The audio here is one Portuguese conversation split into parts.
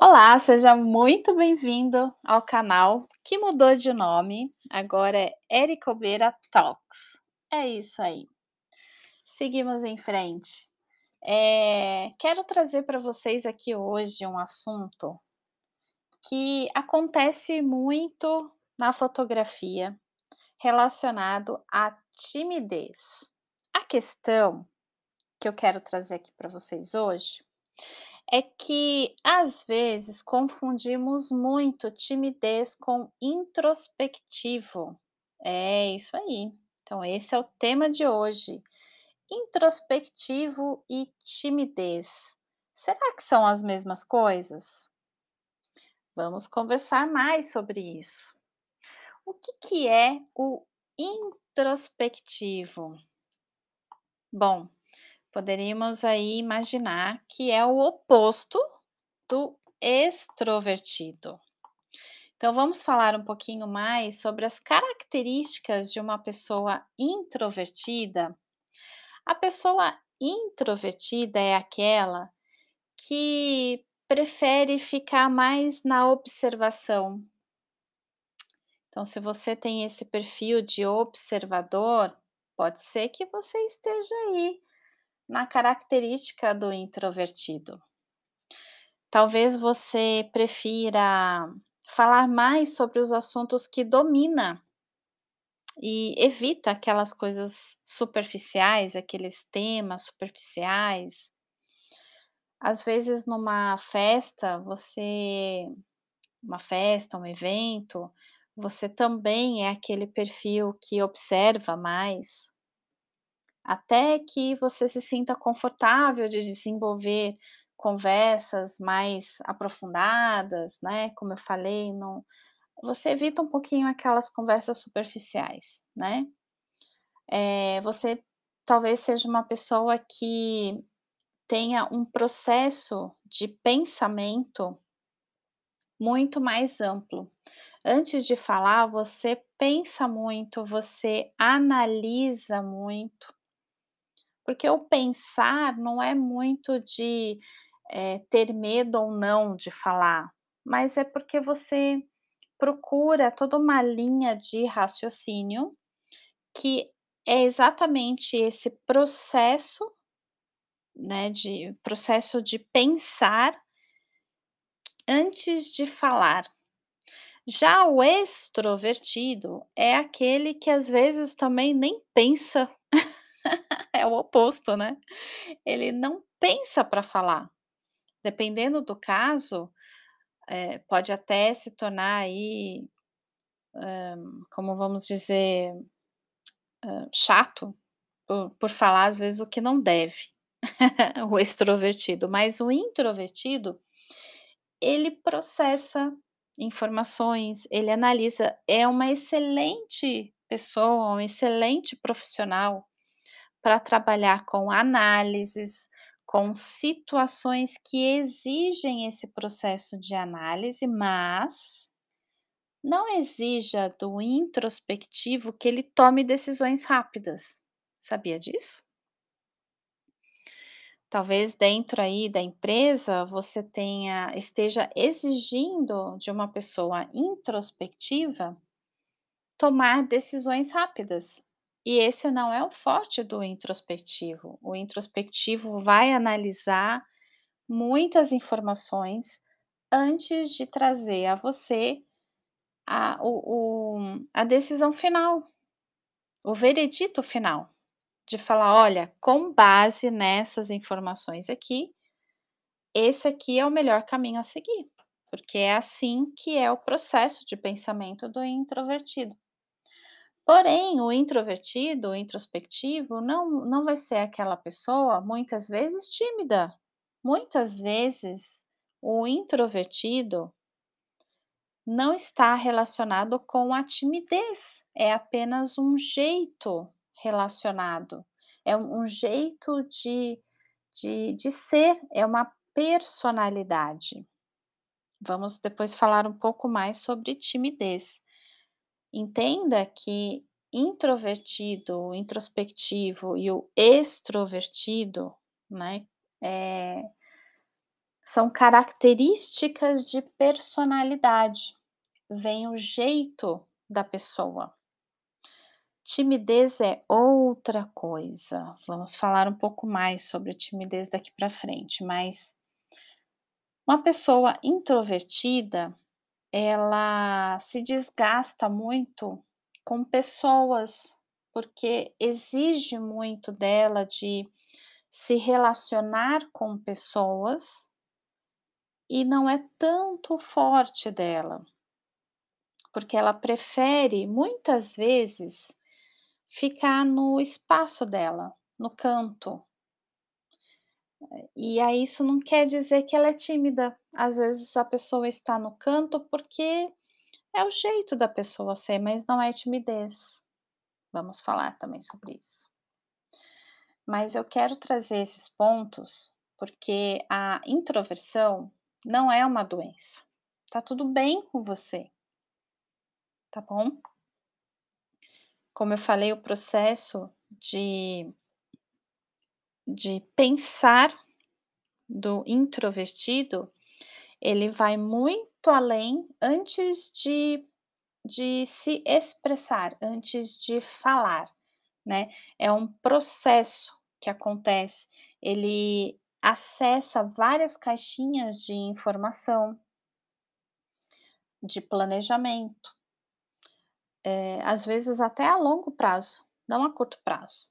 Olá, seja muito bem-vindo ao canal que mudou de nome, agora é Ericobeira Talks. É isso aí. Seguimos em frente. Eh, quero trazer para vocês aqui hoje um assunto que acontece muito na fotografia, relacionado à timidez. A questão que eu quero trazer aqui para vocês hoje é que, às vezes, confundimos muito timidez com introspectivo. É isso aí. Então, esse é o tema de hoje: introspectivo e timidez. Será que são as mesmas coisas? Vamos conversar mais sobre isso. O que, que é o introspectivo? Bom, poderíamos aí imaginar que é o oposto do extrovertido. Então, vamos falar um pouquinho mais sobre as características de uma pessoa introvertida. A pessoa introvertida é aquela que prefere ficar mais na observação. Então, se você tem esse perfil de observador, pode ser que você esteja aí na característica do introvertido. Talvez você prefira falar mais sobre os assuntos que domina e evita aquelas coisas superficiais, aqueles temas superficiais. Às vezes, numa festa, você uma festa, um evento, você também é aquele perfil que observa mais até que você se sinta confortável de desenvolver conversas mais aprofundadas, né, como eu falei, não você evita um pouquinho aquelas conversas superficiais, né. Eh, você talvez seja uma pessoa que tenha um processo de pensamento muito mais amplo. Antes de falar, você pensa muito, você analisa muito. Porque o pensar não é muito de, eh, ter medo ou não de falar, mas é porque você procura toda uma linha de raciocínio, que é exatamente esse processo, né, de processo de pensar antes de falar. Já o extrovertido é aquele que às vezes também nem pensa. É o oposto, né. Ele não pensa para falar. Dependendo do caso, eh, pode até se tornar aí, hã, como vamos dizer, hã, chato por por falar às vezes o que não deve, o extrovertido, mas o introvertido, ele processa informações, ele analisa, é uma excelente pessoa, um excelente profissional para trabalhar com análises, com situações que exigem esse processo de análise, mas não exija do introspectivo que ele tome decisões rápidas. Sabia disso? Talvez dentro aí da empresa você tenha esteja exigindo de uma pessoa introspectiva tomar decisões rápidas. E esse não é o forte do introspectivo. O introspectivo vai analisar muitas informações antes de trazer a você a o o a decisão final, o veredito final, de falar: "Olha, com base nessas informações aqui, esse aqui é o melhor caminho a seguir", porque é assim que é o processo de pensamento do introvertido. Porém, o introvertido, o introspectivo, não não vai ser aquela pessoa, muitas vezes, tímida. Muitas vezes, o introvertido não está relacionado com a timidez, é apenas um jeito relacionado, é um jeito de de de ser, é uma personalidade. Vamos depois falar um pouco mais sobre timidez. Entenda que introvertido, introspectivo e o extrovertido, né, eh São características de personalidade, vem o jeito da pessoa. Timidez é outra coisa, vamos falar um pouco mais sobre timidez daqui para frente, mas uma pessoa introvertida, ela se desgasta muito com pessoas, porque exige muito dela de se relacionar com pessoas e não é tanto forte dela, porque ela prefere muitas vezes ficar no espaço dela, no canto. E aí isso não quer dizer que ela é tímida. Às vezes a pessoa está no canto porque é o jeito da pessoa ser, mas não é timidez. Vamos falar também sobre isso. Mas eu quero trazer esses pontos porque a introversão não é uma doença. Tá tudo bem com você. Tá bom? Como eu falei, o processo de de pensar do introvertido, ele vai muito além antes de de se expressar, antes de falar, né. É um processo que acontece, ele acessa várias caixinhas de informação de planejamento. Eh, às vezes até a longo prazo, não a curto prazo,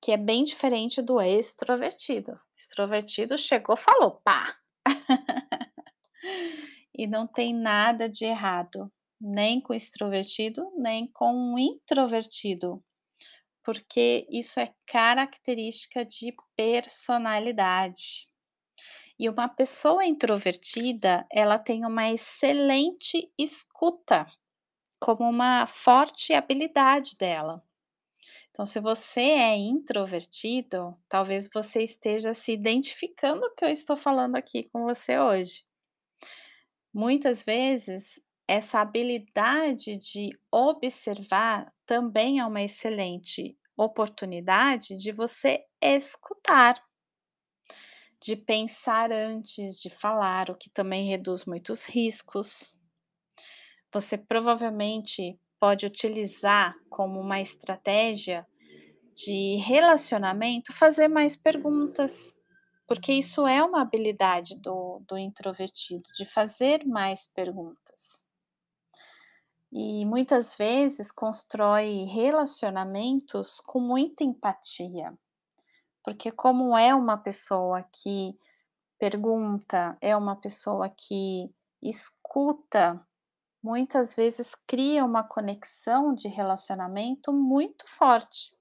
que é bem diferente do extrovertido. Extrovertido chegou, falou, pá! E não tem nada de errado, nem com extrovertido, nem com um introvertido, porque isso é característica de personalidade. E uma pessoa introvertida, ela tem uma excelente escuta, como uma forte habilidade dela. Então, se você é introvertido, talvez você esteja se identificando com o que eu estou falando aqui com você hoje. Muitas vezes, essa habilidade de observar também é uma excelente oportunidade de você escutar. De pensar antes de falar, o que também reduz muitos riscos. Você provavelmente pode utilizar como uma estratégia de relacionamento, fazer mais perguntas, porque isso é uma habilidade do do introvertido, de fazer mais perguntas. E muitas vezes constrói relacionamentos com muita empatia, porque como é uma pessoa que pergunta, é uma pessoa que escuta, muitas vezes cria uma conexão de relacionamento muito forte.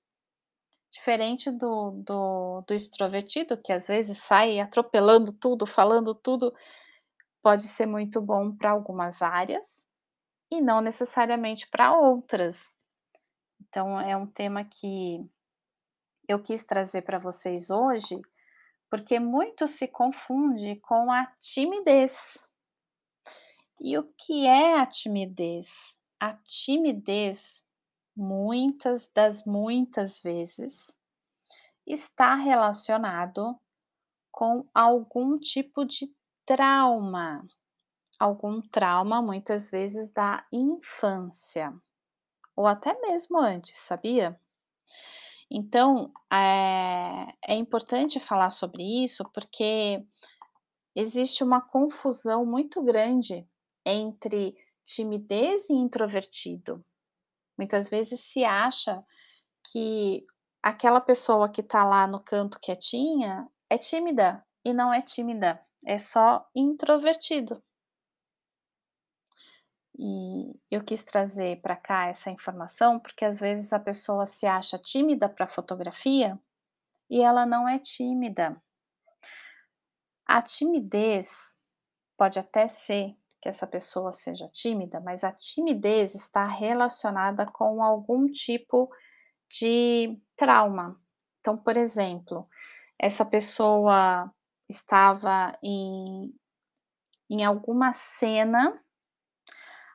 Diferente do do do extrovertido, que às vezes sai atropelando tudo, falando tudo, pode ser muito bom para algumas áreas, e não necessariamente para outras. Então é um tema que eu quis trazer para vocês hoje, porque muito se confunde com a timidez. E o que é a timidez? A timidez, muitas das muitas vezes, está relacionado com algum tipo de trauma. Algum trauma, muitas vezes da infância, ou até mesmo antes, sabia? Então, eh, é importante falar sobre isso, porque existe uma confusão muito grande entre timidez e introvertido. Muitas vezes se acha que aquela pessoa que tá lá no canto quietinha é tímida, e não é tímida, é só introvertido. E eu quis trazer para cá essa informação, porque às vezes a pessoa se acha tímida para fotografia, e ela não é tímida. A timidez pode até ser que essa pessoa seja tímida, mas a timidez está relacionada com algum tipo de trauma. Então, por exemplo, essa pessoa estava em em alguma cena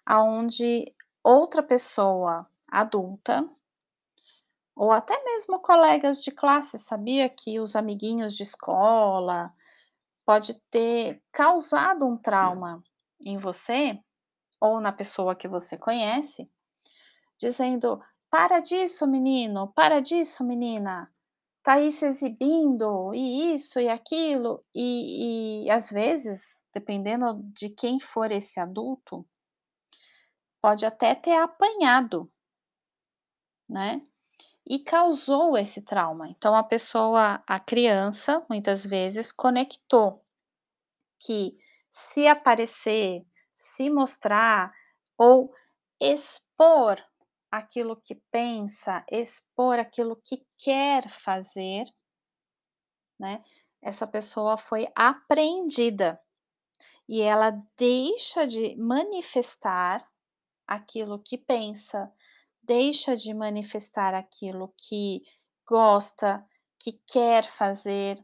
aonde outra pessoa adulta ou até mesmo colegas de classe, sabia que os amiguinhos de escola, pode ter causado um trauma em você ou na pessoa que você conhece, dizendo: "Para disso, menino, para disso, menina, tá aí se exibindo e isso e aquilo", e e às vezes, dependendo de quem for esse adulto pode até ter apanhado né, e causou esse trauma. Então a pessoa a criança, muitas vezes, conectou que se aparecer, se mostrar ou expor aquilo que pensa, expor aquilo que quer fazer né, essa pessoa foi apreendida e ela deixa de manifestar aquilo que pensa, deixa de manifestar aquilo que gosta, que quer fazer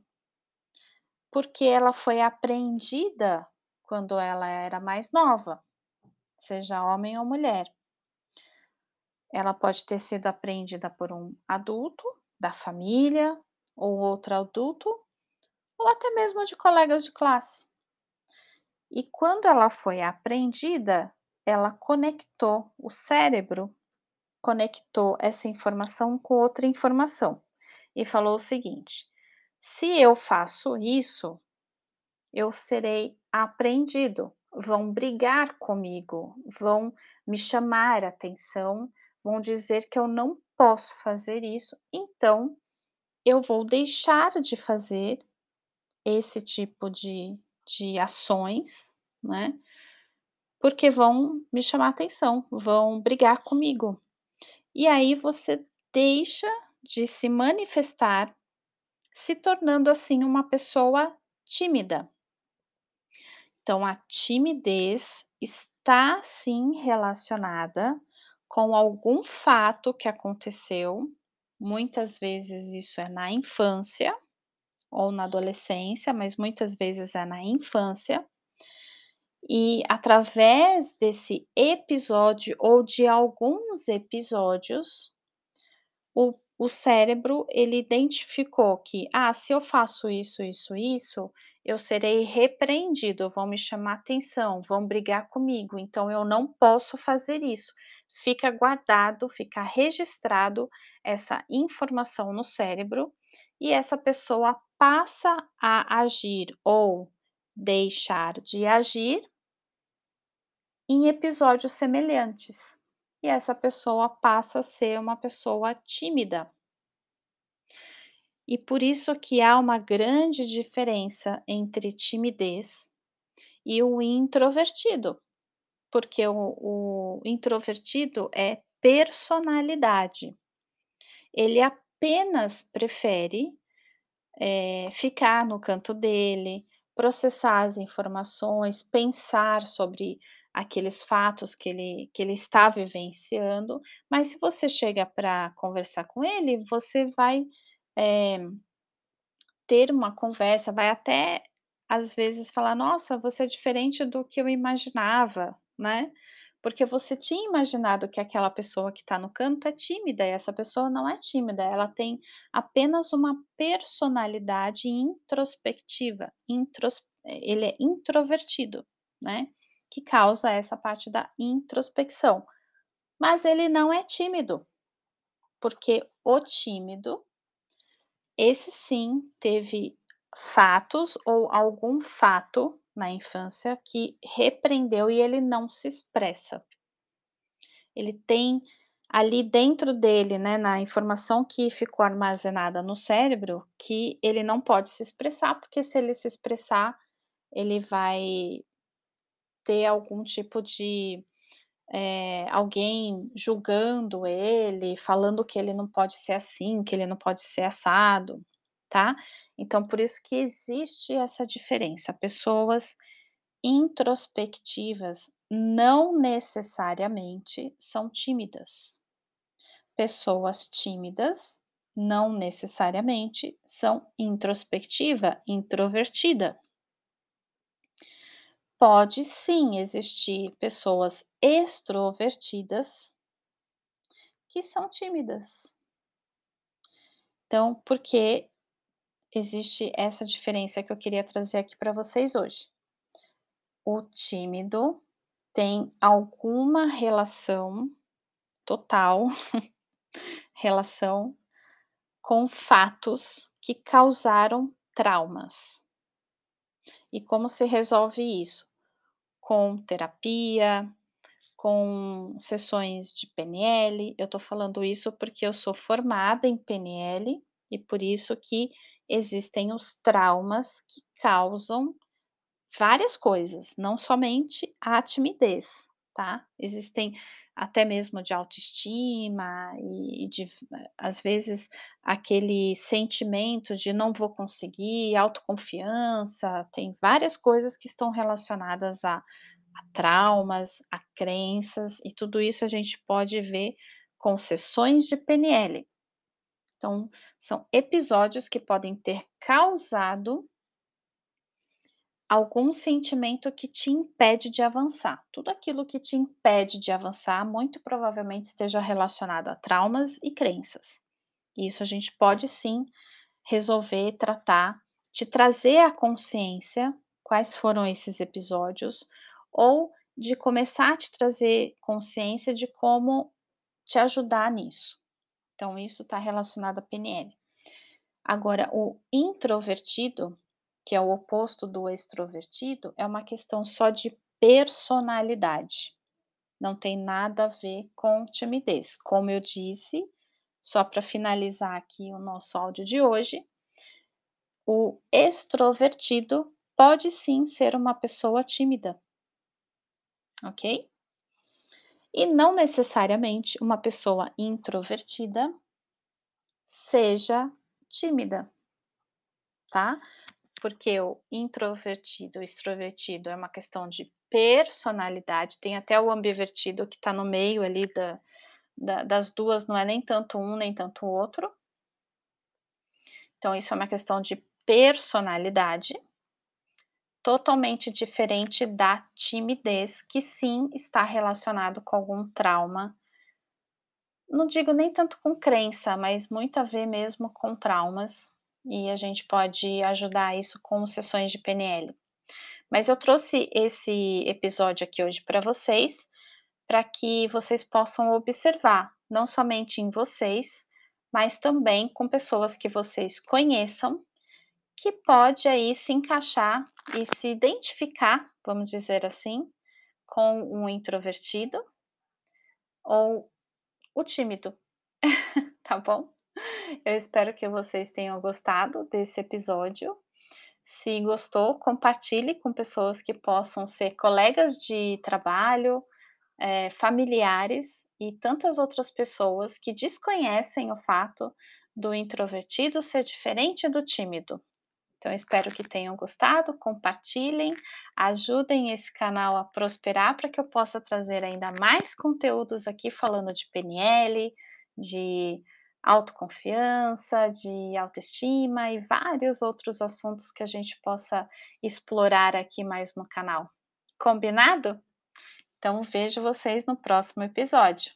porque ela foi apreendida quando ela era mais nova, seja homem ou mulher. Ela pode ter sido apreendida por um adulto da família ou outro adulto, ou até mesmo de colegas de classe. E quando ela foi apreendida, ela conectou o cérebro, conectou essa informação com outra informação e falou o seguinte: "Se eu faço isso, eu serei apreendido, vão brigar comigo, vão me chamar atenção, vão dizer que eu não posso fazer isso, então eu vou deixar de fazer esse tipo de de ações, né, porque vão me chamar atenção, vão brigar comigo". E aí você deixa de se manifestar, se tornando, assim, uma pessoa tímida. Então a timidez está sim relacionada com algum fato que aconteceu, muitas vezes isso é na infância ou na adolescência, mas muitas vezes é na infância. E através desse episódio ou de alguns episódios, o o cérebro ele identificou que: "Ah, se eu faço isso, isso, isso, eu serei repreendido, vão me chamar atenção, vão brigar comigo, então eu não posso fazer isso". Fica guardado, fica registrado essa informação no cérebro e essa pessoa passa a agir ou deixar de agir em episódios semelhantes, e essa pessoa passa a ser uma pessoa tímida. E por isso que há uma grande diferença entre timidez e o introvertido, porque o o introvertido é personalidade. Ele apenas prefere, eh, ficar no canto dele, processar as informações, pensar sobre aqueles fatos que ele que ele está vivenciando, mas se você chega pra conversar com ele, você vai, eh ter uma conversa, vai até às vezes falar: "Nossa, você é diferente do que eu imaginava", né, porque você tinha imaginado que aquela pessoa que tá no canto é tímida e essa pessoa não é tímida, ela tem apenas uma personalidade introspectiva, intros ele é introvertido, né, que causa essa parte da introspecção. Mas ele não é tímido, porque o tímido esse sim teve fatos ou algum fato na infância que repreendeu e ele não se expressa. Ele tem ali dentro dele, né, na informação que ficou armazenada no cérebro, que ele não pode se expressar, porque se ele se expressar, ele vai ter algum tipo de, eh, alguém julgando ele, falando que ele não pode ser assim, que ele não pode ser assado, tá. Então por isso que existe essa diferença, pessoas introspectivas não necessariamente são tímidas. Pessoas tímidas não necessariamente são introspectiva, introvertida. Pode sim existir pessoas extrovertidas que são tímidas. Então, porque existe essa diferença que eu queria trazer aqui para vocês hoje. O tímido tem alguma relação total, relação com fatos que causaram traumas. E como se resolve isso? Com terapia, com sessões de PNL. Eu tô falando isso porque eu sou formada em PNL e por isso que existem os traumas que causam várias coisas, não somente a timidez, tá? Existem até mesmo de autoestima e de às vezes aquele sentimento de não vou conseguir, autoconfiança, tem várias coisas que estão relacionadas a, a traumas, a crenças e tudo isso a gente pode ver com sessões de PNL. Então, são episódios que podem ter causado algum sentimento que te impede de avançar. Tudo aquilo que te impede de avançar, muito provavelmente esteja relacionado a traumas e crenças. Isso a gente pode sim resolver, tratar, te trazer à consciência quais foram esses episódios, ou de começar a te trazer consciência de como te ajudar nisso. Então, isso está relacionado à PNL. Agora, o introvertido, que é o oposto do extrovertido, é uma questão só de personalidade. Não tem nada a ver com timidez. Como eu disse, só para finalizar aqui o nosso áudio de hoje, o extrovertido pode sim ser uma pessoa tímida, ok? E não necessariamente uma pessoa introvertida seja tímida, tá? Porque o introvertido, o extrovertido é uma questão de personalidade, tem até o ambivertido que está no meio ali da, da, das duas, não é nem tanto um nem tanto o outro. Então, isso é uma questão de personalidade, totalmente diferente da timidez, que sim está relacionado com algum trauma. Não digo nem tanto com crença, mas muito a ver mesmo com traumas e a gente pode ajudar isso com sessões de PNL. Mas eu trouxe esse episódio aqui hoje para vocês, para que vocês possam observar, não somente em vocês, mas também com pessoas que vocês conheçam, que pode aí se encaixar e se identificar, vamos dizer assim, com um introvertido ou o tímido, tá bom? Eu espero que vocês tenham gostado desse episódio. Se gostou, compartilhe com pessoas que possam ser colegas de trabalho, é, familiares e tantas outras pessoas que desconhecem o fato do introvertido ser diferente do tímido. Então, espero que tenham gostado, compartilhem, ajudem esse canal a prosperar para que eu possa trazer ainda mais conteúdos aqui falando de PNL, de autoconfiança, de autoestima e vários outros assuntos que a gente possa explorar aqui mais no canal. Combinado? Então vejo vocês no próximo episódio.